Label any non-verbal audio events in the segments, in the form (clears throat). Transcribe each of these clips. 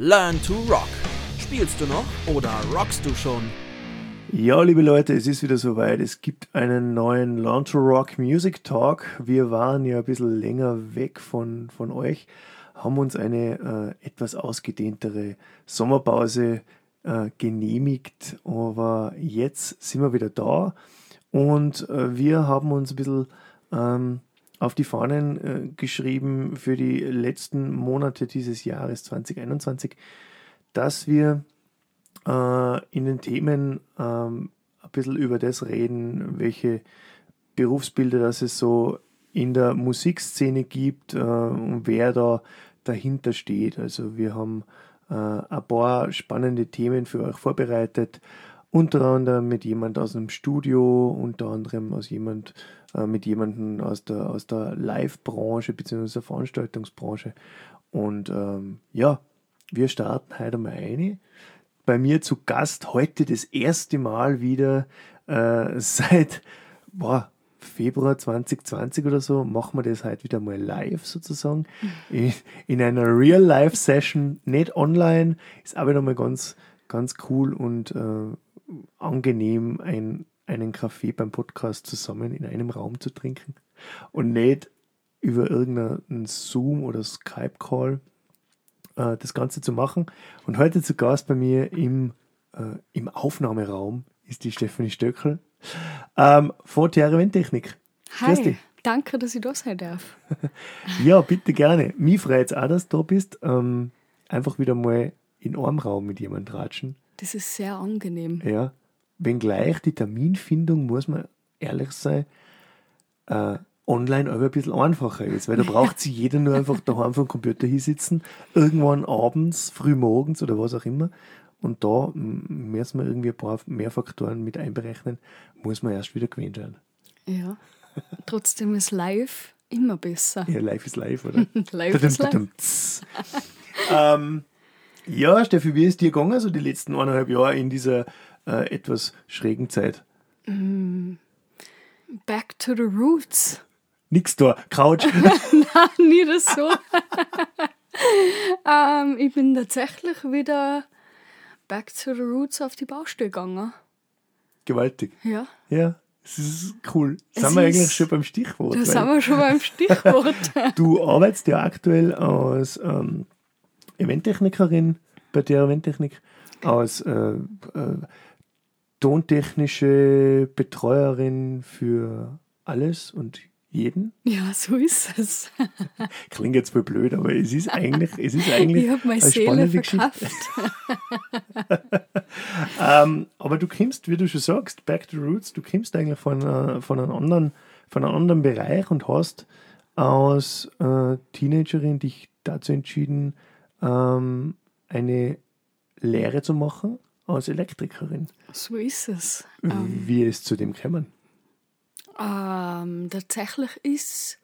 Learn to Rock. Spielst du noch oder rockst du schon? Ja, liebe Leute, es ist wieder soweit. Es gibt einen neuen Learn to Rock Music Talk. Wir waren ja ein bisschen länger weg von, von euch, haben uns eine äh, etwas ausgedehntere Sommerpause äh, genehmigt, aber jetzt sind wir wieder da und äh, wir haben uns ein bisschen ähm, auf die Fahnen äh, geschrieben für die letzten Monate dieses Jahres 2021, dass wir äh, in den Themen ähm, ein bisschen über das reden, welche Berufsbilder das es so in der Musikszene gibt äh, und wer da dahinter steht. Also wir haben äh, ein paar spannende Themen für euch vorbereitet, unter anderem mit jemand aus einem Studio, unter anderem aus jemand, äh, mit jemandem aus der, aus der Live-Branche bzw. Veranstaltungsbranche. Und ähm, ja, wir starten heute mal eine. Bei mir zu Gast heute das erste Mal wieder äh, (laughs) seit boah, Februar 2020 oder so machen wir das heute wieder mal live sozusagen. In, in einer Real-Life-Session, nicht online. Ist aber nochmal ganz, ganz cool und äh, angenehm, ein, einen Kaffee beim Podcast zusammen in einem Raum zu trinken und nicht über irgendeinen Zoom oder Skype-Call äh, das Ganze zu machen. Und heute zu Gast bei mir im, äh, im Aufnahmeraum ist die Stefanie Stöckel ähm, von TR Eventtechnik. Hi, danke, dass ich da sein darf. (laughs) ja, bitte gerne. Mich freut es auch, dass du da bist. Ähm, einfach wieder mal in einem Raum mit jemandem ratschen. Das ist sehr angenehm. Ja, wenngleich die Terminfindung, muss man ehrlich sein, äh, online aber ein bisschen einfacher ist, weil da (laughs) braucht sich jeder nur einfach daheim vom Computer hinsitzen, irgendwann abends, früh morgens oder was auch immer. Und da müssen wir irgendwie ein paar mehr Faktoren mit einberechnen, muss man erst wieder gewöhnt sein. Ja, (laughs) trotzdem ist live immer besser. Ja, live ist live, oder? (laughs) live ist live. ähm, ja, Steffi, wie ist dir gegangen, so die letzten eineinhalb Jahre in dieser äh, etwas schrägen Zeit? Mm, back to the roots. Nix da, Couch. (laughs) Nein, nicht so. (laughs) ähm, ich bin tatsächlich wieder back to the roots auf die Baustelle gegangen. Gewaltig. Ja. Ja, es ist cool. Es sind wir eigentlich schon beim Stichwort. Da sind wir schon beim Stichwort. (laughs) du arbeitest ja aktuell als ähm, Eventtechnikerin bei der Eventtechnik, als äh, äh, tontechnische Betreuerin für alles und jeden. Ja, so ist es. (laughs) Klingt jetzt voll blöd, aber es ist eigentlich, es ist eigentlich ich meine eine Seele verkauft. (laughs) ähm, aber du kommst, wie du schon sagst, back to roots, du kommst eigentlich von, uh, von, einem, anderen, von einem anderen Bereich und hast als äh, Teenagerin dich dazu entschieden, ähm, eine Lehre zu machen als Elektrikerin. So ist es. Wie ist es zu dem gekommen? Ähm, tatsächlich ist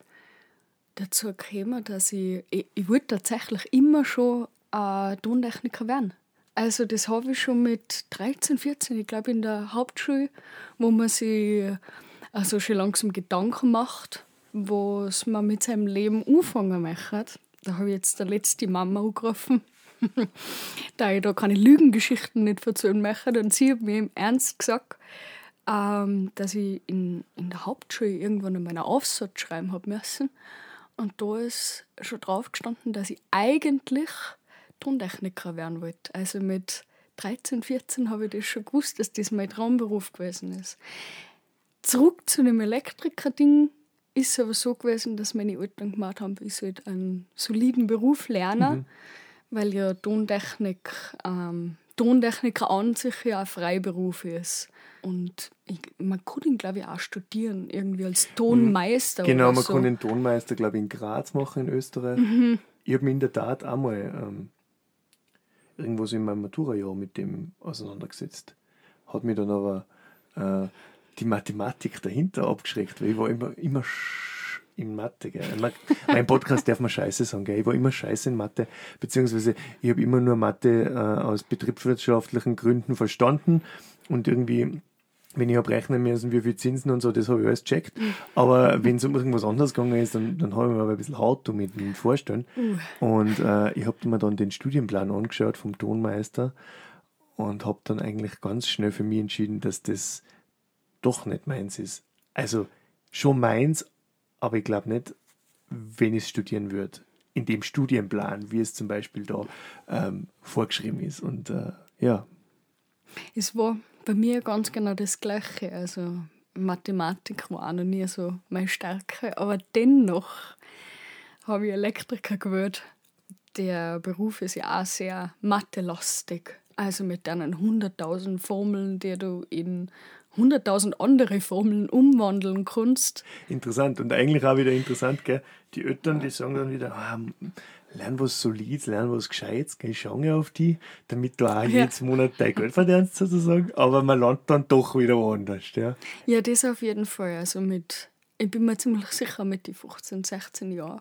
dazu gekommen, dass ich, ich, ich wollte tatsächlich immer schon äh, Tontechniker werden. Also das habe ich schon mit 13, 14, ich glaube in der Hauptschule, wo man sich also schon langsam Gedanken macht, was man mit seinem Leben anfangen möchte. Da habe ich jetzt der letzte Mama angerufen, (laughs) da ich da keine Lügengeschichten nicht erzählen möchte. Und sie hat mir im Ernst gesagt, ähm, dass ich in, in der Hauptschule irgendwann meinen Aufsatz schreiben habe müssen. Und da ist schon drauf gestanden, dass ich eigentlich Tontechniker werden wollte. Also mit 13, 14 habe ich das schon gewusst, dass das mein Traumberuf gewesen ist. Zurück zu dem Elektriker-Ding ist es aber so gewesen, dass meine Eltern gemacht haben, ich sollte einen soliden Beruf lernen, mhm. Weil ja Tontechnik, ähm, Tontechniker an sich ja ein Freiberuf ist. Und ich, man kann ihn, glaube ich, auch studieren, irgendwie als Tonmeister. Genau, man so. kann den Tonmeister, glaube ich, in Graz machen, in Österreich. Mhm. Ich habe mich in der Tat auch mal ähm, irgendwo so in meinem Maturajahr mit dem auseinandergesetzt. Hat mich dann aber äh, die Mathematik dahinter abgeschreckt, weil ich war immer, immer in Mathe. Gell. mein Podcast darf man Scheiße sagen. Gell. Ich war immer Scheiße in Mathe, beziehungsweise ich habe immer nur Mathe äh, aus betriebswirtschaftlichen Gründen verstanden und irgendwie wenn ich habe rechnen müssen, wie viel Zinsen und so, das habe ich alles gecheckt. Aber wenn es um irgendwas anderes gegangen ist, dann, dann habe ich mir aber ein bisschen hart mit dem Vorstellen. Und äh, ich habe mir dann den Studienplan angeschaut vom Tonmeister und habe dann eigentlich ganz schnell für mich entschieden, dass das doch nicht meins ist. Also schon meins, aber ich glaube nicht, wenn ich studieren würde. In dem Studienplan, wie es zum Beispiel da ähm, vorgeschrieben ist. Und äh, ja. Es war bei mir ganz genau das Gleiche. Also Mathematik war auch noch nie so meine Stärke, aber dennoch habe ich Elektriker gewählt. Der Beruf ist ja auch sehr mathelastig. Also mit deinen 100.000 Formeln, die du in 100.000 andere Formeln umwandeln kannst. Interessant und eigentlich auch wieder interessant, gell? Die Eltern, die sagen dann wieder, ah, lern was Solides, lern was Gescheites, geh, schau auf die, damit du auch ja. jedes Monat dein Geld verdienst sozusagen, aber man landet dann doch wieder woanders, ja? Ja, das auf jeden Fall. Also mit, ich bin mir ziemlich sicher, mit den 15, 16 Jahren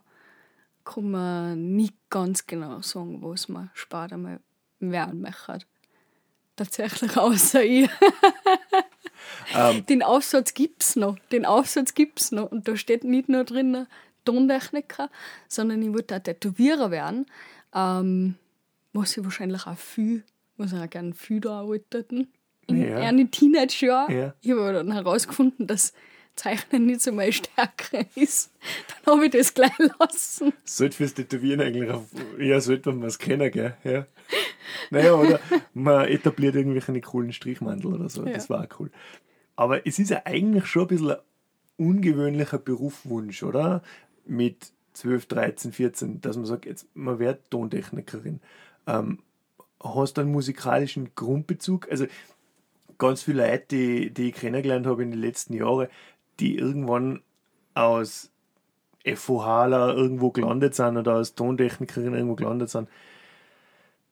kann man nicht ganz genau sagen, was man später mal werden möchte. Tatsächlich außer ich. (laughs) Ähm. Den Aufsatz gibt es noch. Den Aufsatz gibt es noch. Und da steht nicht nur drin, Tontechniker, sondern ich wollte auch Tätowierer werden. Ähm, was ich wahrscheinlich auch viel, was ich auch gerne viel da arbeiteten. In ja. einem Teenager. Ja. Ich habe dann herausgefunden, dass Zeichnen nicht so meine Stärke ist. Dann habe ich das gleich (laughs) lassen. Sollte fürs Tätowieren eigentlich, auf, ja, sollte man es kennen, gell? Ja. (laughs) Naja, oder man etabliert irgendwelche coolen Strichmantel oder so. Ja. Das war auch cool. Aber es ist ja eigentlich schon ein bisschen ein ungewöhnlicher Berufswunsch, oder? Mit 12, 13, 14, dass man sagt, jetzt, man wird Tontechnikerin. Ähm, hast du einen musikalischen Grundbezug? Also ganz viele Leute, die, die ich kennengelernt habe in den letzten Jahren, die irgendwann aus FOHler irgendwo gelandet sind oder als Tontechnikerin irgendwo gelandet sind,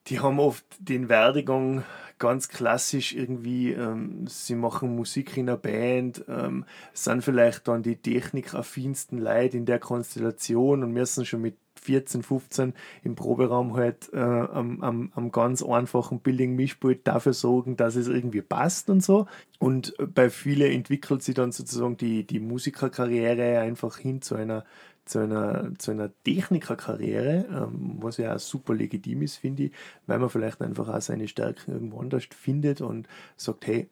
die haben oft den Werdegang ganz klassisch irgendwie, ähm, sie machen Musik in einer Band, ähm, sind vielleicht dann die technikaffinsten Leute in der Konstellation und müssen schon mit 14, 15 im Proberaum halt äh, am, am, am ganz einfachen billigen Mischpult dafür sorgen, dass es irgendwie passt und so. Und bei vielen entwickelt sich dann sozusagen die, die Musikerkarriere einfach hin zu einer zu einer, zu einer Technikerkarriere, ähm, was ja auch super legitim ist, finde ich, weil man vielleicht einfach auch seine Stärken irgendwo anders findet und sagt, hey,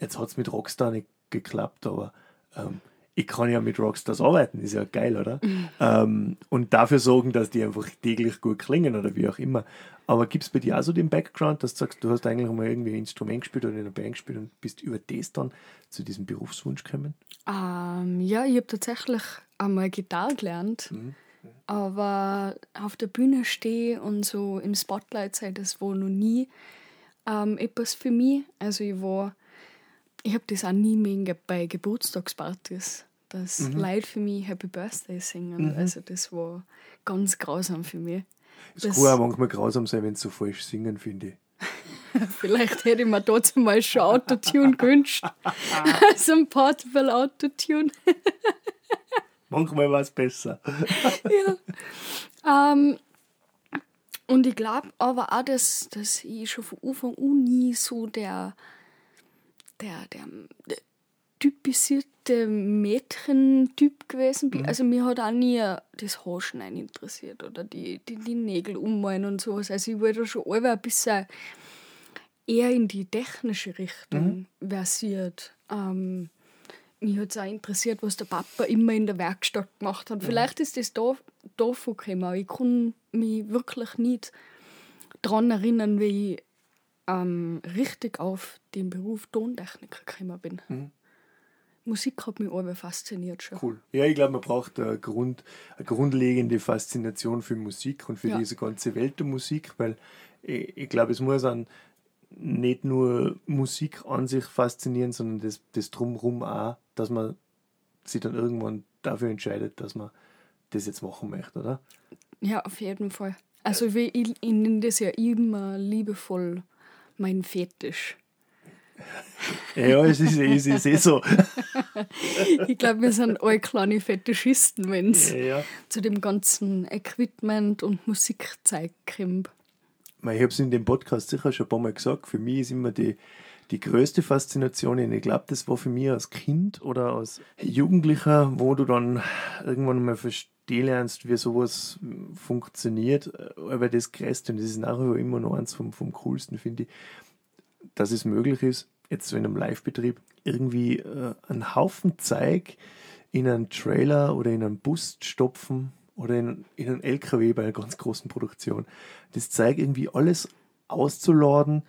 jetzt hat es mit Rockstar nicht geklappt, aber ähm, ich kann ja mit Rockstars arbeiten, ist ja geil, oder? Mhm. Ähm, und dafür sorgen, dass die einfach täglich gut klingen oder wie auch immer. Aber gibt es bei dir auch so den Background, dass du sagst, du hast eigentlich mal irgendwie ein Instrument gespielt oder in einer Band gespielt und bist über das dann zu diesem Berufswunsch gekommen? Ähm, ja, ich habe tatsächlich einmal Gitarre gelernt. Mhm. Aber auf der Bühne stehe und so im Spotlight sei, das war noch nie ähm, etwas für mich. Also ich war, ich habe das auch nie mehr bei Geburtstagspartys, dass mhm. Leute für mich Happy Birthday singen. Mhm. Also das war ganz grausam für mich. Es kann auch manchmal grausam sein, wenn sie so falsch singen, finde ich. (laughs) Vielleicht hätte ich mir dazu mal schon Autotune gewünscht. (laughs) (laughs) also ein Portable Autotune. Manchmal war es besser. (laughs) ja. Ähm, und ich glaube aber auch, dass, dass ich schon von Anfang an nie so der, der, der, der typisierte Mädchentyp gewesen bin. Mhm. Also mir hat auch nie das Haarschneiden interessiert oder die, die, die Nägel ummalen und sowas. Also ich wollte schon alle ein bisschen eher in die technische Richtung mhm. versiert. Ähm, mich hat es auch interessiert, was der Papa immer in der Werkstatt gemacht hat. Vielleicht ist das da, davon gekommen. Ich kann mich wirklich nicht daran erinnern, wie ich ähm, richtig auf den Beruf Tontechniker gekommen bin. Mhm. Musik hat mich aber fasziniert schon. Cool. Ja, ich glaube, man braucht eine, Grund, eine grundlegende Faszination für Musik und für ja. diese ganze Welt der Musik, weil ich, ich glaube, es muss an nicht nur Musik an sich faszinieren, sondern das, das Drumherum auch, dass man sich dann irgendwann dafür entscheidet, dass man das jetzt machen möchte, oder? Ja, auf jeden Fall. Also ich, ich nenne das ja immer liebevoll mein Fetisch. (laughs) Ja, es ist, es ist eh so. (laughs) ich glaube, wir sind alle kleine Fetischisten, wenn es ja, ja. zu dem ganzen Equipment und Musikzeug kommt ich habe es in dem Podcast sicher schon ein paar Mal gesagt, für mich ist immer die, die größte Faszination, und ich glaube, das war für mich als Kind oder als Jugendlicher, wo du dann irgendwann mal verstehen lernst, wie sowas funktioniert, aber das Größte, und das ist nachher immer noch eins vom, vom Coolsten, finde ich, dass es möglich ist, jetzt so in einem Live-Betrieb, irgendwie äh, einen Haufen Zeug in einen Trailer oder in einen Bus stopfen oder in, in einen LKW bei einer ganz großen Produktion. Das zeigt irgendwie alles auszuladen.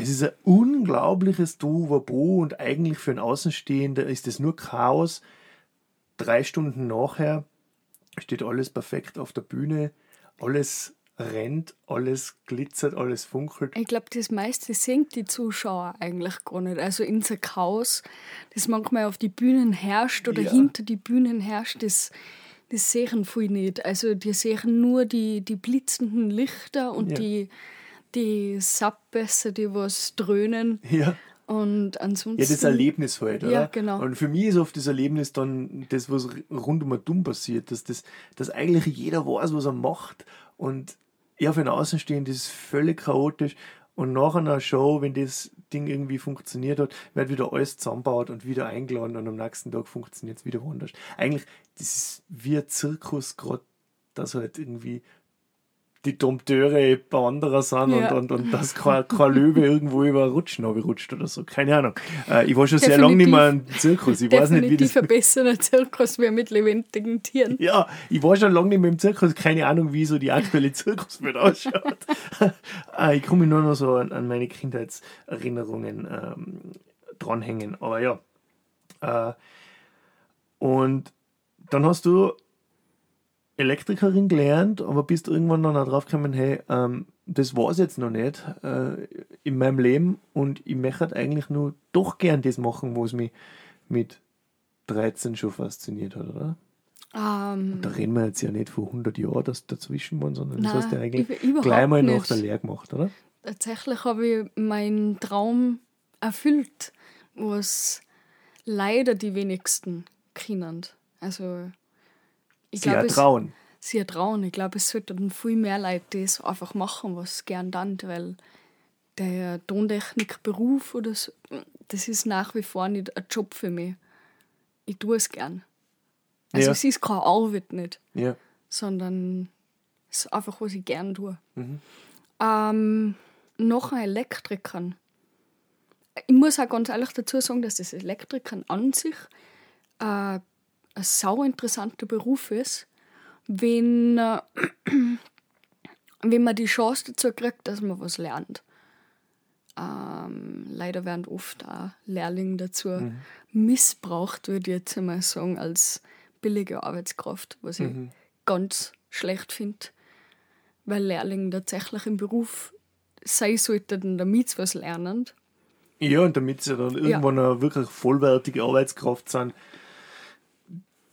Es ist ein unglaubliches Du-Wabo und eigentlich für einen Außenstehender ist das nur Chaos. Drei Stunden nachher steht alles perfekt auf der Bühne, alles rennt, alles glitzert, alles funkelt. Ich glaube, das meiste sehen die Zuschauer eigentlich gar nicht. Also in so Chaos, das manchmal auf die Bühnen herrscht oder ja. hinter die Bühnen herrscht, das, das sehen viele nicht. Also die sehen nur die, die blitzenden Lichter und ja. die, die Sabbässe, die was dröhnen. Ja. Und ansonsten. Ja, das Erlebnis halt, oder? Ja, genau. Und für mich ist oft das Erlebnis dann das, was rund um Dumm passiert, dass, das, dass eigentlich jeder weiß, was er macht und ja, für den Außenstehenden ist es völlig chaotisch. Und nach einer Show, wenn das Ding irgendwie funktioniert hat, wird wieder alles zusammengebaut und wieder eingeladen und am nächsten Tag funktioniert es wieder woanders. Eigentlich, das ist wie ein Zirkus, gerade, dass halt irgendwie die Dompteure Wanderer sind ja. und, und, und dass kein, kein Löwe (laughs) irgendwo über Rutschen rutscht oder so. Keine Ahnung. Äh, ich war schon sehr lange nicht mehr im Zirkus. Ich weiß nicht, wie das. ein besserer Zirkus wie mit lebendigen Tieren. Ja, ich war schon lange nicht mehr im Zirkus. Keine Ahnung, wie so die aktuelle Zirkuswelt (laughs) ausschaut. (laughs) äh, ich komme nur noch so an, an meine Kindheitserinnerungen ähm, dranhängen. Aber ja. Äh, und dann hast du Elektrikerin gelernt, aber bist irgendwann dann auch drauf gekommen, hey, ähm, das war es jetzt noch nicht äh, in meinem Leben und ich möchte eigentlich nur doch gern das machen, was mich mit 13 schon fasziniert hat, oder? Um, ähm. da reden wir jetzt ja nicht vor 100 Jahren, dass dazwischen waren, sondern das hast du eigentlich gleich mal nach der Lehre gemacht, oder? Tatsächlich habe ich meinen Traum erfüllt, was leider die wenigsten kennen. Also ich sie glaub, trauen. Sie trauen. Ich glaube, es sollten viel mehr Leute das einfach machen, was sie gern dann, weil der Tontechnikberuf oder so, das ist nach wie vor nicht ein Job für mich. Ich tue es gern. Also ja. es ist keine Arbeit nicht, ja. sondern es ist einfach, was ich gern tue. Mhm. Ähm, noch ein Elektrikern. Ich muss auch ganz ehrlich dazu sagen, dass das Elektrikern an sich äh, ein sau interessanter Beruf ist, wenn, äh, (clears throat) wenn man die Chance dazu kriegt, dass man was lernt. Ähm, leider werden oft auch Lehrlinge dazu mhm. missbraucht, würde ich jetzt einmal sagen, als billige Arbeitskraft, was mhm. ich ganz schlecht finde, weil Lehrlinge tatsächlich im Beruf sein sollten, damit sie was lernen. Ja, und damit sie dann irgendwann ja. eine wirklich vollwertige Arbeitskraft sind,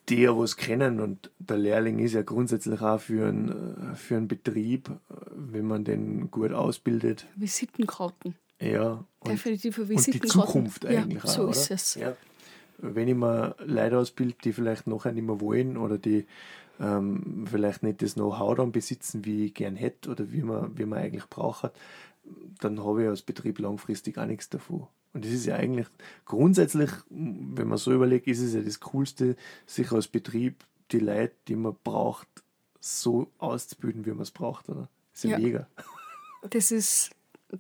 die ja was kennen und der Lehrling ist ja grundsätzlich auch für einen, für einen Betrieb, wenn man den gut ausbildet. Visitenkarten. Ja. Und, Definitiv Und die Zukunft eigentlich ja, so auch, ist es. Ja. Wenn ich mir Leute ausbilde, die vielleicht nachher nicht mehr wollen oder die ähm, vielleicht nicht das Know-how dann besitzen, wie ich gern hätte oder wie man, wie man eigentlich braucht, dann habe ich als Betrieb langfristig auch nichts davon. Und das ist ja eigentlich grundsätzlich, wenn man so überlegt, ist es ja das Coolste, sich als Betrieb die Leute, die man braucht, so auszubilden, wie man es braucht, oder? Das ist ja, ja. mega. Das ist,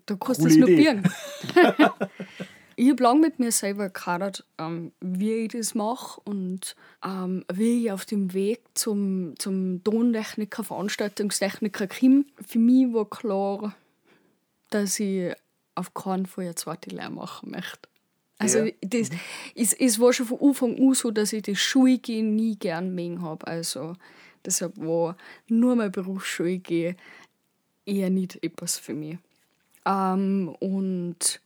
da kannst du es notieren. (laughs) ich habe lange mit mir selber gehadert, ähm, wie ich das mache und ähm, wie ich auf dem Weg zum, zum Tontechniker, Veranstaltungstechniker komme. Für mich war klar, dass ich auf keinen Fall eine zweite Lehre machen möchte. Also ja. das, mhm. es, es war schon von Anfang an so, dass ich das Schulgehen nie gern mögen habe. Also deshalb war nur mein Berufsschulgehen eher nicht etwas für mich. Ähm, und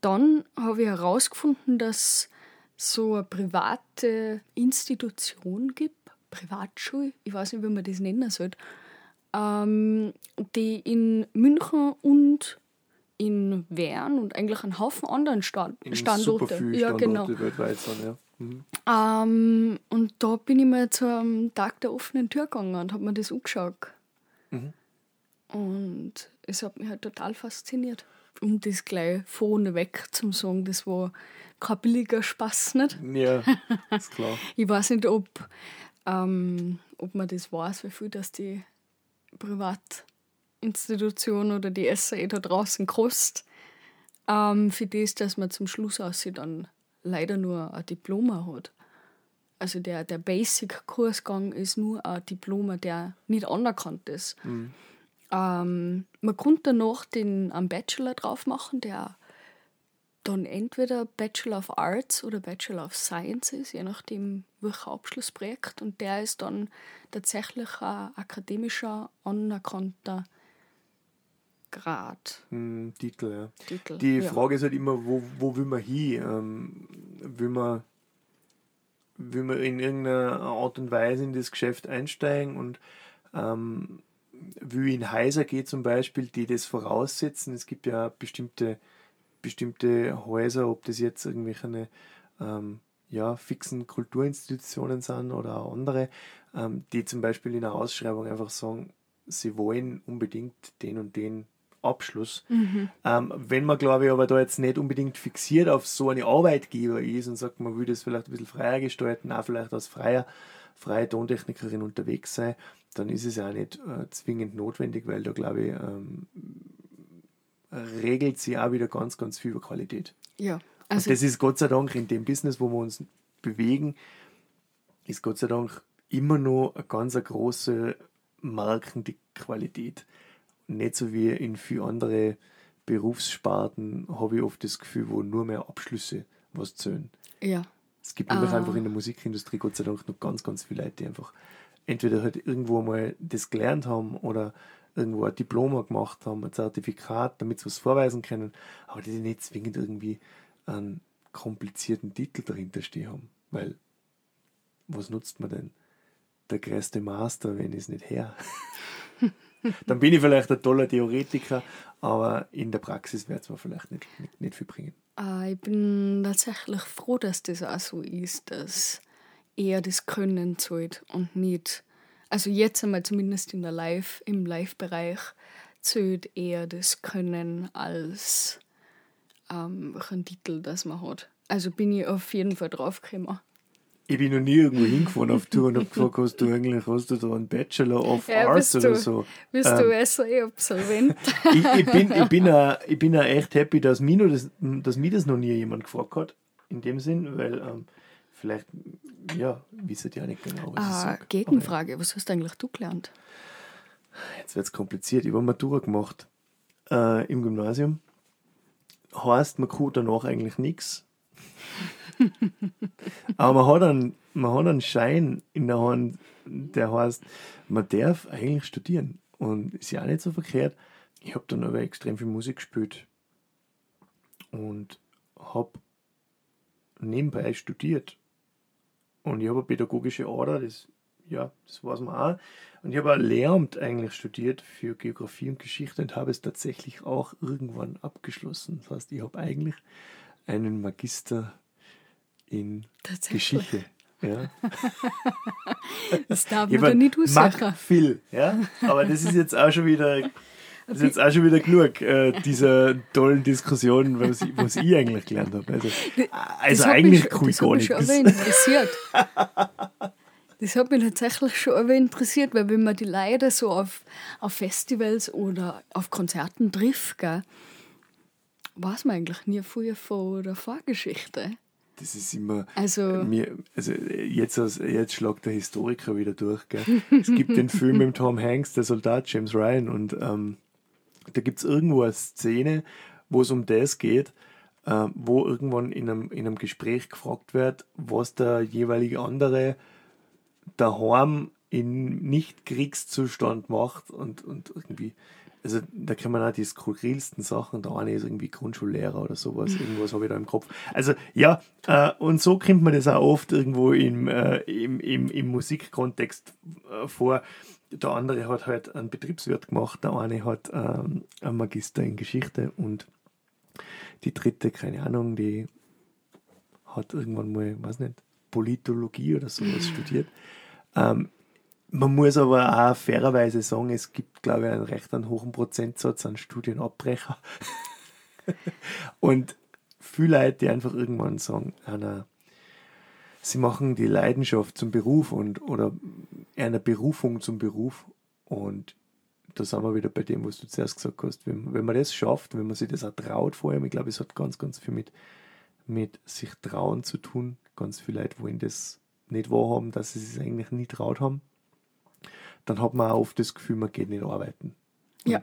dann habe ich herausgefunden, dass es so eine private Institution gibt, Privatschule, ich weiß nicht, wie man das nennen soll, ähm, die in München und in Wern und eigentlich einen Haufen anderen Stand in Standorte. ja, genau. weltweit sind, ja. Mhm. Ähm, und da bin ich mal zum Tag der offenen Tür gegangen und habe mir das angeschaut. Mhm. Und es hat mich halt total fasziniert. Um das gleich vorne weg zum sagen, das war kein billiger Spaß, nicht? Ja, (laughs) ist klar. Ich weiß nicht, ob, ähm, ob man das weiß, wie viel das die Privatinstitution oder die SAE da draußen kostet. Ähm, für das, dass man zum Schluss aus sie dann leider nur ein Diploma hat. Also der, der Basic-Kursgang ist nur ein Diploma, der nicht anerkannt ist. Mhm. Ähm, man konnte danach den einen Bachelor drauf machen, der dann entweder Bachelor of Arts oder Bachelor of Science ist, je nachdem, welcher Abschlussprojekt. Und der ist dann tatsächlich ein akademischer, anerkannter Grad. Hm, Titel, ja. Titel. Die ja. Frage ist halt immer, wo, wo will man hin? Ähm, will, man, will man in irgendeiner Art und Weise in das Geschäft einsteigen und ähm, wie in Heiser geht zum Beispiel, die das voraussetzen. Es gibt ja bestimmte, bestimmte Häuser, ob das jetzt irgendwelche ähm, ja, fixen Kulturinstitutionen sind oder auch andere, ähm, die zum Beispiel in der Ausschreibung einfach sagen, sie wollen unbedingt den und den Abschluss. Mhm. Ähm, wenn man, glaube ich, aber da jetzt nicht unbedingt fixiert auf so eine Arbeitgeber ist und sagt, man will das vielleicht ein bisschen freier gestalten, auch vielleicht als freier, freie Tontechnikerin unterwegs sein, dann ist es ja nicht äh, zwingend notwendig, weil da, glaube ich, ähm, regelt sich auch wieder ganz, ganz viel über Qualität. Ja, Und also das ist Gott sei Dank in dem Business, wo wir uns bewegen, ist Gott sei Dank immer noch eine ganz eine große Markenqualität. Nicht so wie in vielen anderen Berufssparten habe ich oft das Gefühl, wo nur mehr Abschlüsse was zählen. ja. Es gibt nämlich Ah. einfach in der Musikindustrie Gott sei Dank noch ganz, ganz viele Leute, die einfach entweder halt irgendwo mal das gelernt haben oder irgendwo ein Diploma gemacht haben, ein Zertifikat, damit sie was vorweisen können, aber die nicht zwingend irgendwie einen komplizierten Titel dahinter stehen haben. Weil, was nutzt man denn? Der größte Master, wenn ich es nicht her. (laughs) Dann bin ich vielleicht ein toller Theoretiker, aber in der Praxis wird es mir vielleicht nicht, nicht, nicht viel bringen. Äh, ich bin tatsächlich froh, dass das auch so ist, dass eher das Können zählt und nicht. Also jetzt einmal zumindest in der Live, im Live-Bereich zählt eher das Können als ähm, welchen Titel das man hat. Also bin ich auf jeden Fall draufgekommen. Ich bin noch nie irgendwo hingefahren auf Tour und habe gefragt, hast du eigentlich, hast du da einen Bachelor of Ja, Arts oder du- so? Bist Ähm, du SAE-Absolvent? (laughs) ich, ich bin, ich bin, auch, ich bin auch echt happy, dass mich, das, dass mich das noch nie jemand gefragt hat. In dem Sinn, weil ähm, vielleicht, ja, wisst ihr ja nicht genau, was ich ah, sage. Gegenfrage, was hast eigentlich du gelernt? Jetzt wird es kompliziert. Ich habe Matura gemacht äh, im Gymnasium. Heißt, man kann danach eigentlich nichts. Aber man hat, einen, man hat einen Schein in der Hand, der heißt, man darf eigentlich studieren. Und ist ja auch nicht so verkehrt. Ich habe dann aber extrem viel Musik gespielt und habe nebenbei studiert. Und ich habe eine pädagogische Ader, das, ja, das weiß man auch. Und ich habe ein Lehramt eigentlich studiert für Geografie und Geschichte und habe es tatsächlich auch irgendwann abgeschlossen. Das heißt, ich habe eigentlich einen Magister in. Geschichte. Ja. (laughs) Das darf Ich man mein, nicht aussagen. mag viel, ja. Aber das ist jetzt auch schon wieder, das ist jetzt auch schon wieder genug äh, dieser tollen Diskussion, was ich, was ich eigentlich gelernt habe. Also, also eigentlich mich, kann ich das hat gar mich schon nichts. interessiert. Das hat mich tatsächlich schon aber interessiert, weil wenn man die Leute so auf, auf Festivals oder auf Konzerten trifft, gell, weiß man eigentlich nie viel von der Vorgeschichte. Das ist immer. Also- Mir, also jetzt, als- jetzt schlagt der Historiker wieder durch. Gell? Es gibt den Film (laughs) mit Tom Hanks, der Soldat James Ryan, und ähm, da gibt es irgendwo eine Szene, wo es um das geht, äh, wo irgendwann in einem, in einem Gespräch gefragt wird, was der jeweilige andere daheim in Nicht-Kriegszustand macht und, und irgendwie, also da kann man auch die skurrilsten Sachen, der eine ist irgendwie Grundschullehrer oder sowas, (laughs) irgendwas habe ich da im Kopf. Also ja, äh, und so kommt man das auch oft irgendwo im, äh, im, im, im Musikkontext äh, vor. Der andere hat halt einen Betriebswirt gemacht, der eine hat ähm, einen Magister in Geschichte und die dritte, keine Ahnung, die hat irgendwann mal, weiß nicht, Politologie oder sowas (laughs) studiert. Ähm, Man muss aber auch fairerweise sagen, es gibt, glaube ich, einen recht einen hohen Prozentsatz an Studienabbrecher. (laughs) und viele Leute, die einfach irgendwann sagen, Anna, sie machen die Leidenschaft zum Beruf und oder eine Berufung zum Beruf. Und da sind wir wieder bei dem, was du zuerst gesagt hast. Wenn, wenn man das schafft, wenn man sich das auch traut vor allem, ich glaube, es hat ganz, ganz viel mit, mit sich trauen zu tun. Ganz viele Leute wollen das nicht wahrhaben, dass sie es eigentlich nie traut haben. Dann hat man auch oft das Gefühl, man geht nicht arbeiten. Ja.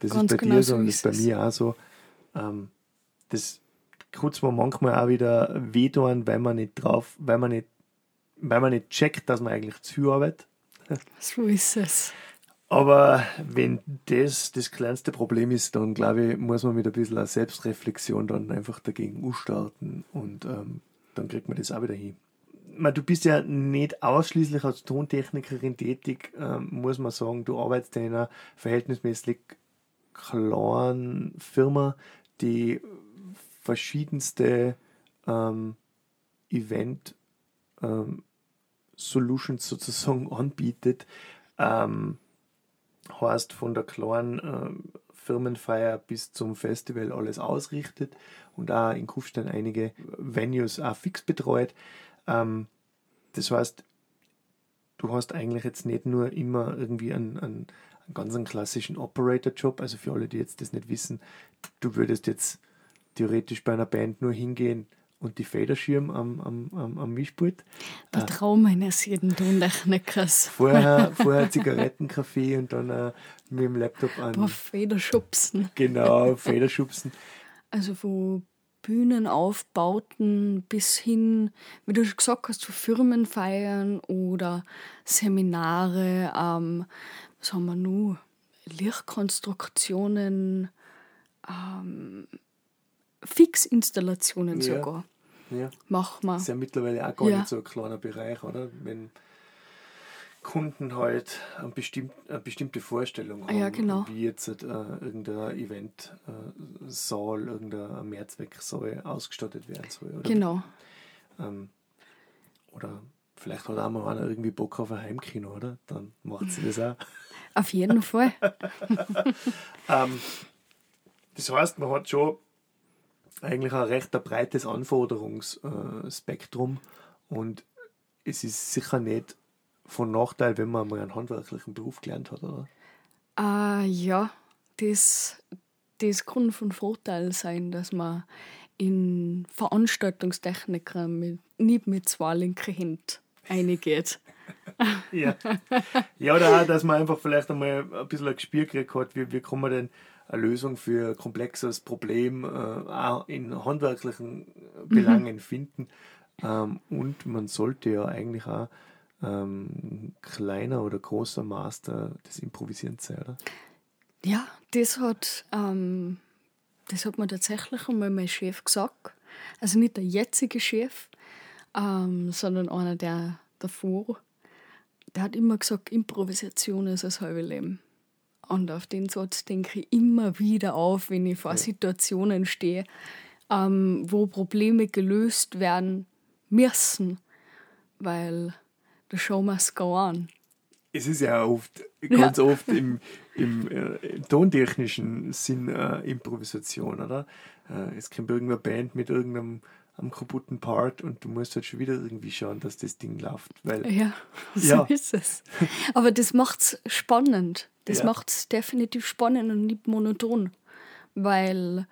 Das ist bei genau dir so und das ist bei mir auch so. Ähm, das kurz mir manchmal auch wieder wehtun, weil man nicht drauf, weil man nicht, weil man nicht checkt, dass man eigentlich zu arbeitet. (laughs) So ist es. Aber wenn das das kleinste Problem ist, dann glaube ich, muss man mit ein bisschen Selbstreflexion dann einfach dagegen starten und ähm, dann kriegt man das auch wieder hin. Du bist ja nicht ausschließlich als Tontechnikerin tätig, ähm, muss man sagen. Du arbeitest in einer verhältnismäßig kleinen Firma, die verschiedenste ähm, Event ähm, Solutions sozusagen anbietet. Ähm, heißt von der kleinen ähm, Firmenfeier bis zum Festival alles ausrichtet und auch in Kufstein einige Venues auch fix betreut. Ähm, das heißt, du hast eigentlich jetzt nicht nur immer irgendwie einen, einen, einen ganz einen klassischen Operator-Job, also für alle, die jetzt das nicht wissen, du würdest jetzt theoretisch bei einer Band nur hingehen und die Federschirm am, am, am, am Mischpult. Der äh, Traum eines jeden Tontechnikers. Vorher, (laughs) vorher Zigarettenkaffee und dann äh, mit dem Laptop an. Ein Federschubsen. Genau, Federschubsen. Also von Bühnenaufbauten bis hin, wie du schon gesagt hast, zu Firmenfeiern oder Seminare, ähm, was haben wir nur? Lichtkonstruktionen, ähm, Fixinstallationen ja. sogar. Ja. Machen wir. Das ist ja mittlerweile auch gar ja. nicht so ein kleiner Bereich, oder? Wenn Kunden halt eine, bestimmt, eine bestimmte Vorstellung haben, ja, genau. wie jetzt äh, irgendein Eventsaal, äh, irgendein Mehrzwecksaal ausgestattet werden soll. Oder? Genau. Ähm, oder vielleicht hat auch mal einer irgendwie Bock auf ein Heimkino, oder? Dann macht sie das auch. (laughs) Auf jeden Fall. (laughs) ähm, das heißt, man hat schon eigentlich ein recht breites Anforderungsspektrum und es ist sicher nicht von Nachteil, wenn man mal einen handwerklichen Beruf gelernt hat, oder? Uh, ja, das, das kann von Vorteil sein, dass man in Veranstaltungstechniker mit, nicht mit zwei linken Händen eingeht. (laughs) ja. ja, oder auch, dass man einfach vielleicht einmal ein bisschen ein Gespür gekriegt hat, wie, wie kann man denn eine Lösung für ein komplexes Problem äh, auch in handwerklichen Belangen mhm. finden. Ähm, und man sollte ja eigentlich auch ähm, kleiner oder großer Master des Improvisierens sein, oder? Ja, das hat, ähm, das hat mir tatsächlich einmal mein Chef gesagt. Also nicht der jetzige Chef, ähm, sondern einer der davor. Der hat immer gesagt, Improvisation ist das halbe Leben. Und auf den Satz denke ich immer wieder auf, wenn ich vor ja. Situationen stehe, ähm, wo Probleme gelöst werden müssen, weil the show must go on. Es ist ja oft, ganz ja. oft im, im, äh, im tontechnischen Sinn äh, Improvisation, oder? Äh, es kommt irgendeine Band mit irgendeinem am kaputten Part und du musst halt schon wieder irgendwie schauen, dass das Ding läuft. Weil, ja, (laughs) so ja. ist es. Aber das macht es spannend. Das ja. macht es definitiv spannend und nicht monoton. Weil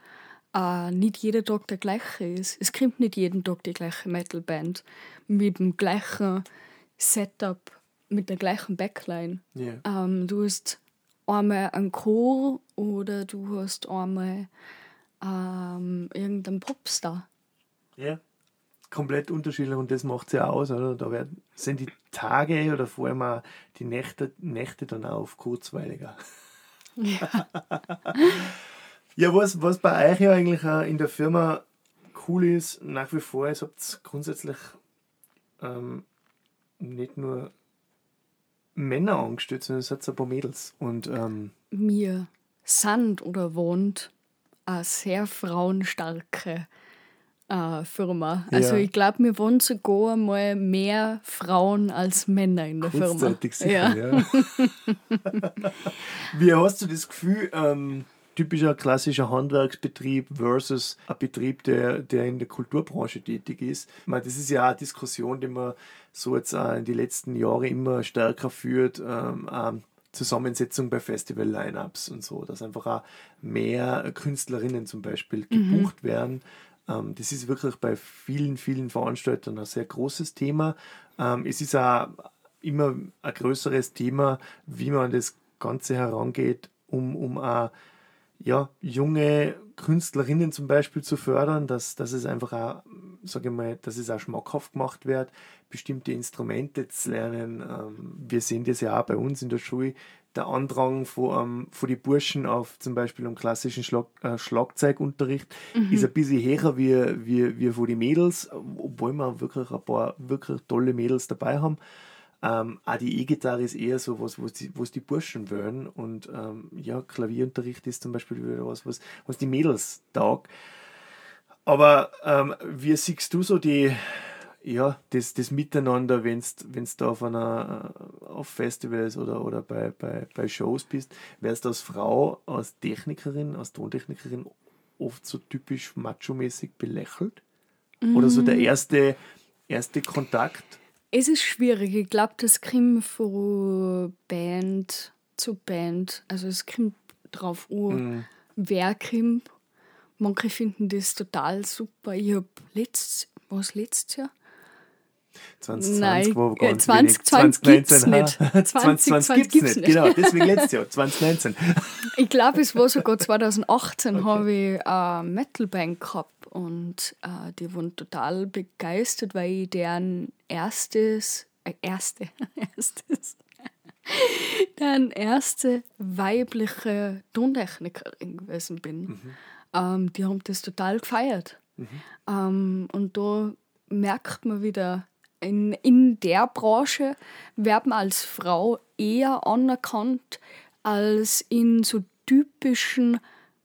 äh, nicht jeder Tag der gleiche ist. Es kommt nicht jeden Tag die gleiche Metalband mit dem gleichen Setup, mit der gleichen Backline. Yeah. Ähm, du hast einmal einen Chor oder du hast einmal ähm, irgendeinen Popstar. Ja, komplett unterschiedlich und das macht es ja aus. Oder? Da werden, sind die Tage oder vor allem auch die Nächte, Nächte dann auch auf kurzweiliger. Ja. (laughs) ja, was, was bei euch ja eigentlich in der Firma cool ist, nach wie vor, ihr habt grundsätzlich ähm, nicht nur Männer angestellt, sondern es hat ein paar Mädels. Und, ähm, Mir sind oder wohnt eine sehr frauenstarke äh, Firma. Also Ja. ich glaube, wir waren sogar mal mehr Frauen als Männer in der Firma. Sicher, ja. (laughs) Wie hast du das Gefühl, ähm, typischer klassischer Handwerksbetrieb versus ein Betrieb, der, der in der Kulturbranche tätig ist? Ich meine, das ist ja eine Diskussion, die man so jetzt auch in den letzten Jahren immer stärker führt. Ähm, auch Zusammensetzung bei Festival-Lineups und so, dass einfach auch mehr Künstlerinnen zum Beispiel gebucht werden. Ähm, das ist wirklich bei vielen, vielen Veranstaltern ein sehr großes Thema. Ähm, es ist auch immer ein größeres Thema, wie man an das Ganze herangeht, um, um auch ja, junge Künstlerinnen zum Beispiel zu fördern, dass, dass es einfach auch, sage ich mal, dass es auch schmackhaft gemacht wird, bestimmte Instrumente zu lernen. Ähm, wir sehen das ja auch bei uns in der Schule, der Andrang von, ähm, von die Burschen auf zum Beispiel einen klassischen Schlag, äh, Schlagzeugunterricht ist ein bisschen höher wie, wie, wie von die Mädels, obwohl wir wirklich ein paar wirklich tolle Mädels dabei haben. Ähm, auch die E-Gitarre ist eher so was, was die, was die Burschen wollen. Und ähm, ja, Klavierunterricht ist zum Beispiel wieder was, was, was die Mädels taugt. Aber ähm, wie siehst du so die, ja, das, das Miteinander, wenn du da auf einer äh, auf Festivals oder, oder bei, bei, bei Shows bist, wärst du als Frau, als Technikerin, als Tontechnikerin oft so typisch macho-mäßig belächelt? Oder so der erste, erste Kontakt? Es ist schwierig. Ich glaube, das kommt von Band zu Band. Also es kommt drauf an, wer kommt. Manche finden das total super. Ich habe letztes, was letztes Jahr? 2020 Nein, war ganz 2020 wenig. gibt's nicht. 2020 gibt es gibt's nicht. Genau, deswegen letztes Jahr, 2019. (laughs) Ich glaube, es war sogar (laughs) 2018 habe ich eine Metalband gehabt und äh, die waren total begeistert, weil ich deren erstes, äh, erste, (laughs) erstes, deren erste weibliche Tontechnikerin gewesen bin. Ähm, die haben das total gefeiert. Ähm, und da merkt man wieder, in, in der Branche wird man als Frau eher anerkannt als in so typischen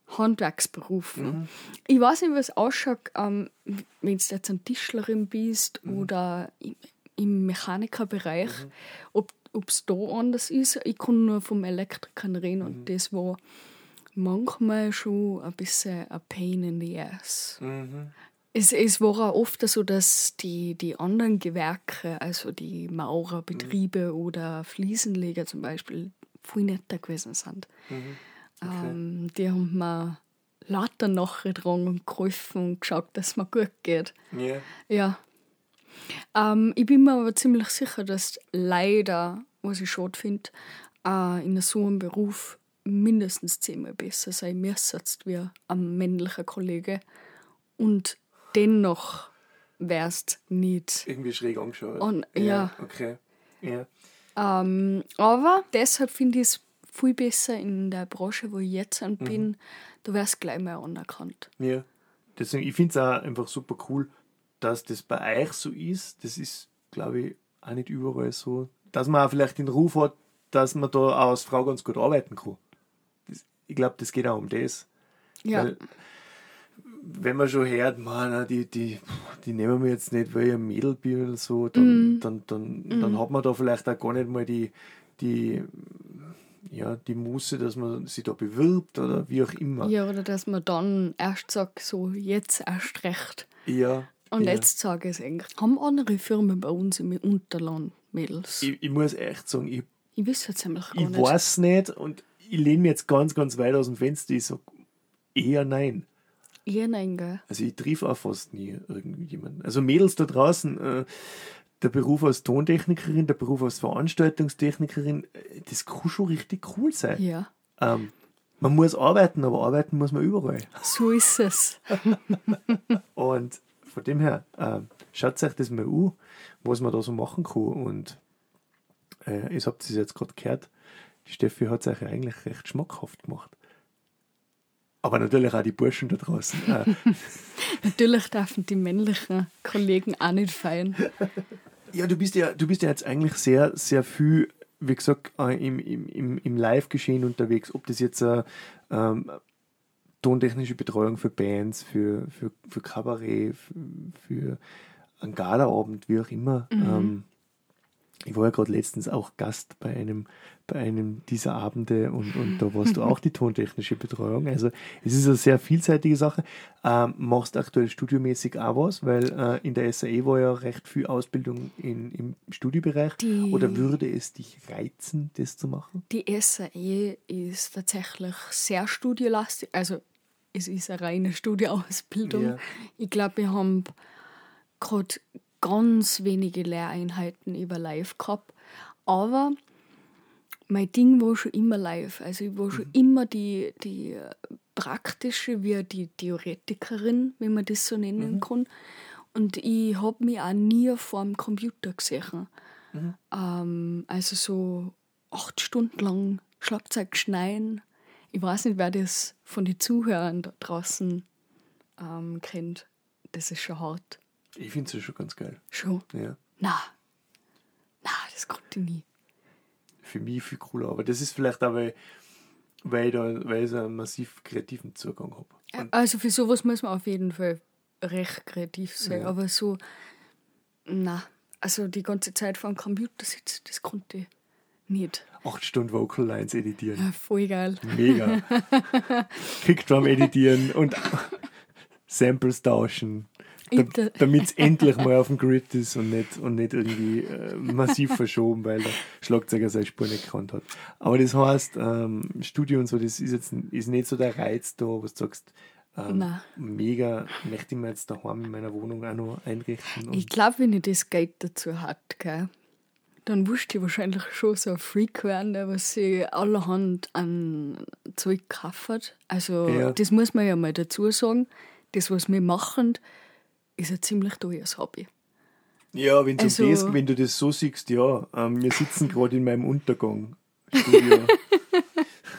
Handwerksberufen. Ich weiß nicht, wie es ausschaut, ähm, wenn du jetzt eine Tischlerin bist oder im, im Mechanikerbereich, ob es da anders ist. Ich kann nur vom Elektrikern reden und das war manchmal schon ein bisschen ein Pain in the ass. Es, es war auch oft so, dass die, die anderen Gewerke, also die Maurerbetriebe oder Fliesenleger zum Beispiel, viel netter gewesen sind. Ähm, die haben mir lauter nachgetragen und geholfen und geschaut, dass es mir gut geht. Ja. Ja. Ähm, ich bin mir aber ziemlich sicher, dass leider, was ich schade finde, äh, in so einem Beruf mindestens zehnmal besser sein müsste wie ein männlicher Kollege. Und dennoch wärst nicht. Irgendwie schräg angeschaut. Und- ja. Okay. Ja. Ähm, aber deshalb finde ich es viel besser in der Branche, wo ich jetzt an bin. Da wärst gleich mal anerkannt. ja. Deswegen, ich finde es auch einfach super cool, dass das bei euch so ist. Das ist, glaube ich, auch nicht überall so. Dass man auch vielleicht den Ruf hat, dass man da als Frau ganz gut arbeiten kann. Das, ich glaube, das geht auch um das. Ja. Weil, wenn man schon hört, man, die, die, die nehmen wir jetzt nicht, weil ich ein Mädel bin oder so, dann, dann, dann, dann hat man da vielleicht auch gar nicht mal die, die, ja, die Muße, dass man sich da bewirbt oder wie auch immer. Ja, oder dass man dann erst sagt, so jetzt erst recht. Ja, Und ja. jetzt sage ich es eigentlich. Haben andere Firmen bei uns im Unterland Mädels? Ich, Ich, ich muss echt sagen, ich, ich weiß jetzt nämlich gar ich nicht. weiß nicht und ich lehne mich jetzt ganz, ganz weit aus dem Fenster. Ich sage eher nein. Ja, nein, gell? Also ich triff auch fast nie irgendjemanden. Also Mädels da draußen, äh, der Beruf als Tontechnikerin, der Beruf als Veranstaltungstechnikerin, äh, das kann schon richtig cool sein. Ja, Ähm, man muss arbeiten, aber arbeiten muss man überall. so ist es. (laughs) Und von dem her, ähm, schaut euch das mal an, was man da so machen kann. Und äh, ihr habt es jetzt gerade gehört, die Steffi hat es euch eigentlich recht schmackhaft gemacht. Aber natürlich auch die Burschen da draußen. Äh, (laughs) Natürlich dürfen die männlichen Kollegen auch nicht feiern. Ja, du bist ja, du bist ja jetzt eigentlich sehr, sehr viel, wie gesagt, äh, im, im, im, Live-Geschehen unterwegs. Ob das jetzt äh, ähm, tontechnische Betreuung für Bands, für, für, für Kabarett, für, für einen Galaabend, wie auch immer. Mhm. Ähm, ich war ja gerade letztens auch Gast bei einem, bei einem dieser Abende und, und da warst du auch die tontechnische Betreuung. Also es ist eine sehr vielseitige Sache. Ähm, machst aktuell studiomäßig auch was, weil äh, in der SAE war ja recht viel Ausbildung in, im Studiobereich. Die- Oder würde es dich reizen, das zu machen? Die SAE ist tatsächlich sehr studiolastig. Also, es ist eine reine Studioausbildung. Ja. Ich glaube, wir haben gerade ganz wenige Lehreinheiten über live gehabt. Aber mein Ding war schon immer live. Also, ich war schon immer die, die äh, praktische wie die Theoretikerin, wenn man das so nennen kann. Und ich habe mich auch nie vor dem Computer gesehen. Ähm, also so acht Stunden lang Schlagzeug schneiden. Ich weiß nicht, wer das von den Zuhörern da draußen ähm, kennt. Das ist schon hart. Ich finde es schon ganz geil. Schon. Ja. Na, na, das konnte ich nie. Für mich viel cooler. Aber das ist vielleicht auch, weil, weil, ich, da, weil ich so einen massiv kreativen Zugang habe. Also für sowas muss man auf jeden Fall recht kreativ sein. Ja. Aber so, na, also die ganze Zeit vor dem Computer sitzen, das konnte ich nicht. Acht Stunden Vocal Lines editieren. Ja, voll geil. Mega. (laughs) Kickdrum editieren und (laughs) Samples tauschen. Da, (laughs) Damit es endlich mal auf dem Grid ist und nicht, und nicht irgendwie äh, massiv verschoben, weil der Schlagzeuger seine Spur nicht gekannt hat. Aber das heißt, ähm, Studio und so, das ist jetzt ist nicht so der Reiz da, was du sagst, ähm, mega, möchte ich mir jetzt daheim in meiner Wohnung auch noch einrichten. Ich glaube, wenn ich das Geld dazu hat, gell, dann wusste ich wahrscheinlich schon so ein Freak werden, der was sie allerhand an Zeug kauft. Also Ja. das muss man ja mal dazu sagen. Das, was wir machen, ist ein ziemlich teures Hobby. Ja, wenn, Also- du das, wenn du das so siehst, ja. Ähm, wir sitzen gerade in meinem Untergang. (laughs)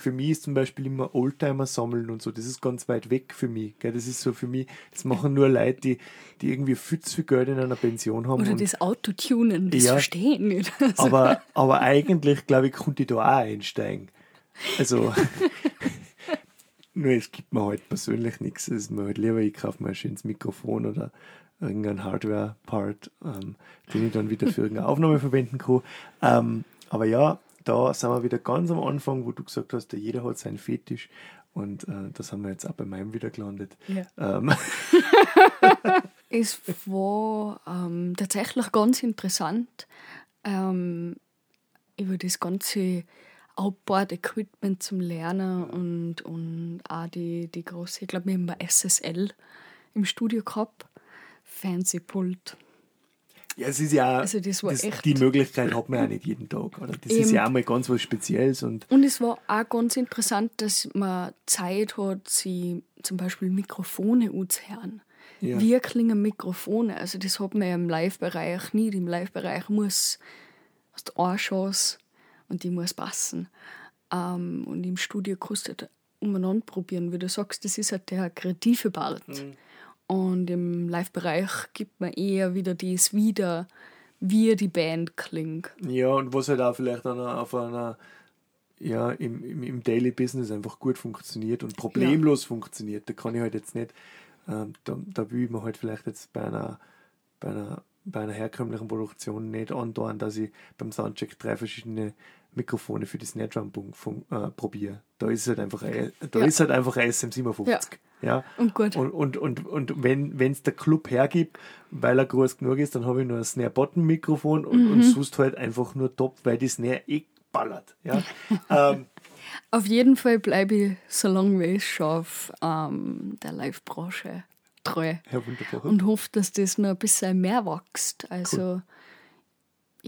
Für mich ist zum Beispiel immer Oldtimer sammeln und so, das ist ganz weit weg für mich. Gell? Das ist so für mich, das machen nur Leute, die, die irgendwie viel zu viel Geld in einer Pension haben. Oder und, das Autotunen, das Ja. verstehe ich nicht. Also, aber, (laughs) aber eigentlich, glaube ich, konnte ich da auch einsteigen. Also, (laughs) nur es gibt mir halt persönlich nichts. Es ist mir halt lieber, ich kaufe mir ein schönes Mikrofon oder irgendein Hardware-Part, ähm, den ich dann wieder für irgendeine Aufnahme verwenden kann. Ähm, aber ja, da sind wir wieder ganz am Anfang, wo du gesagt hast, der jeder hat seinen Fetisch. Und äh, da sind wir jetzt auch bei meinem wieder gelandet. Ja. Ähm, (laughs) Es war ähm, tatsächlich ganz interessant, ähm, über das ganze Outboard-Equipment zum Lernen und, und auch die, die große, ich glaube, wir haben SSL im Studio gehabt. Fancy Pult. ja, es ist ja, Also das war echt- die Möglichkeit hat man ja nicht jeden Tag. Oder? Das ist Eben. ja auch mal ganz was Spezielles. Und Und es war auch ganz interessant, dass man Zeit hat, sie zum Beispiel Mikrofone anzuhören. Ja. Wie klingen Mikrofone? Also das hat man ja im Live-Bereich nicht. Im Live-Bereich muss hast du eine Chance und die muss passen. Ähm, und im Studio kannst du halt umeinander probieren. Wie du sagst, das ist halt der kreative Part. Und im Live-Bereich gibt man eher wieder das wieder, wie die Band klingt. Ja, und was halt auch vielleicht an einer, auf einer, ja, im, im, im Daily Business einfach gut funktioniert und problemlos funktioniert. Da kann ich halt jetzt nicht, ähm, da, da will ich mir halt vielleicht jetzt bei einer, bei einer, bei einer herkömmlichen Produktion nicht andauern, dass ich beim Soundcheck drei verschiedene Mikrofone für die Snare Drum äh, probiere. Da ist halt einfach ein, da Ja. ist halt einfach ein SM57. Ja. Ja. Und gut. Und, und, und, und wenn es der Club hergibt, weil er groß genug ist, dann habe ich nur ein Snare-Bottom-Mikrofon und, Mhm. und sonst halt einfach nur top, weil die Snare eh ballert. Ja? (laughs) ähm, Auf jeden Fall bleibe ich, solange wie es schaffe, ähm, der Live-Branche treu. ja, wunderbar. Und hoffe, dass das noch ein bisschen mehr wächst. Also,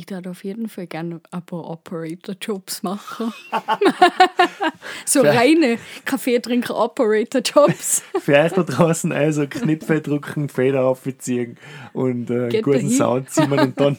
ich würde auf jeden Fall gerne ein paar Operator-Jobs machen. (laughs) so Vielleicht- reine Kaffeetrinker-Operator-Jobs. Für (laughs) euch da draußen also Knöpfe drücken, Feder aufziehen und äh, guten. Sound ziehen und dann,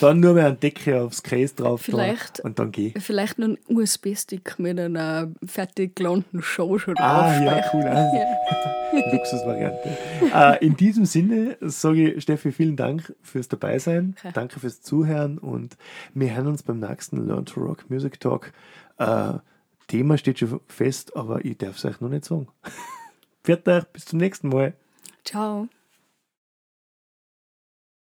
dann nur mehr eine Decke aufs Case drauf Vielleicht- und dann geh. Vielleicht noch ein USB-Stick mit einer fertig gelandeten Show schon Ah, drauf. ja, cool. Also, Luxusvariante. äh, in diesem Sinne sage ich Steffi, vielen Dank fürs Dabeisein. Okay. Danke fürs Zuhören und wir hören uns beim nächsten Learn to Rock Music Talk. Äh, Thema steht schon fest, aber ich darf es euch noch nicht sagen. (laughs) Pfiat euch, bis zum nächsten Mal. Ciao.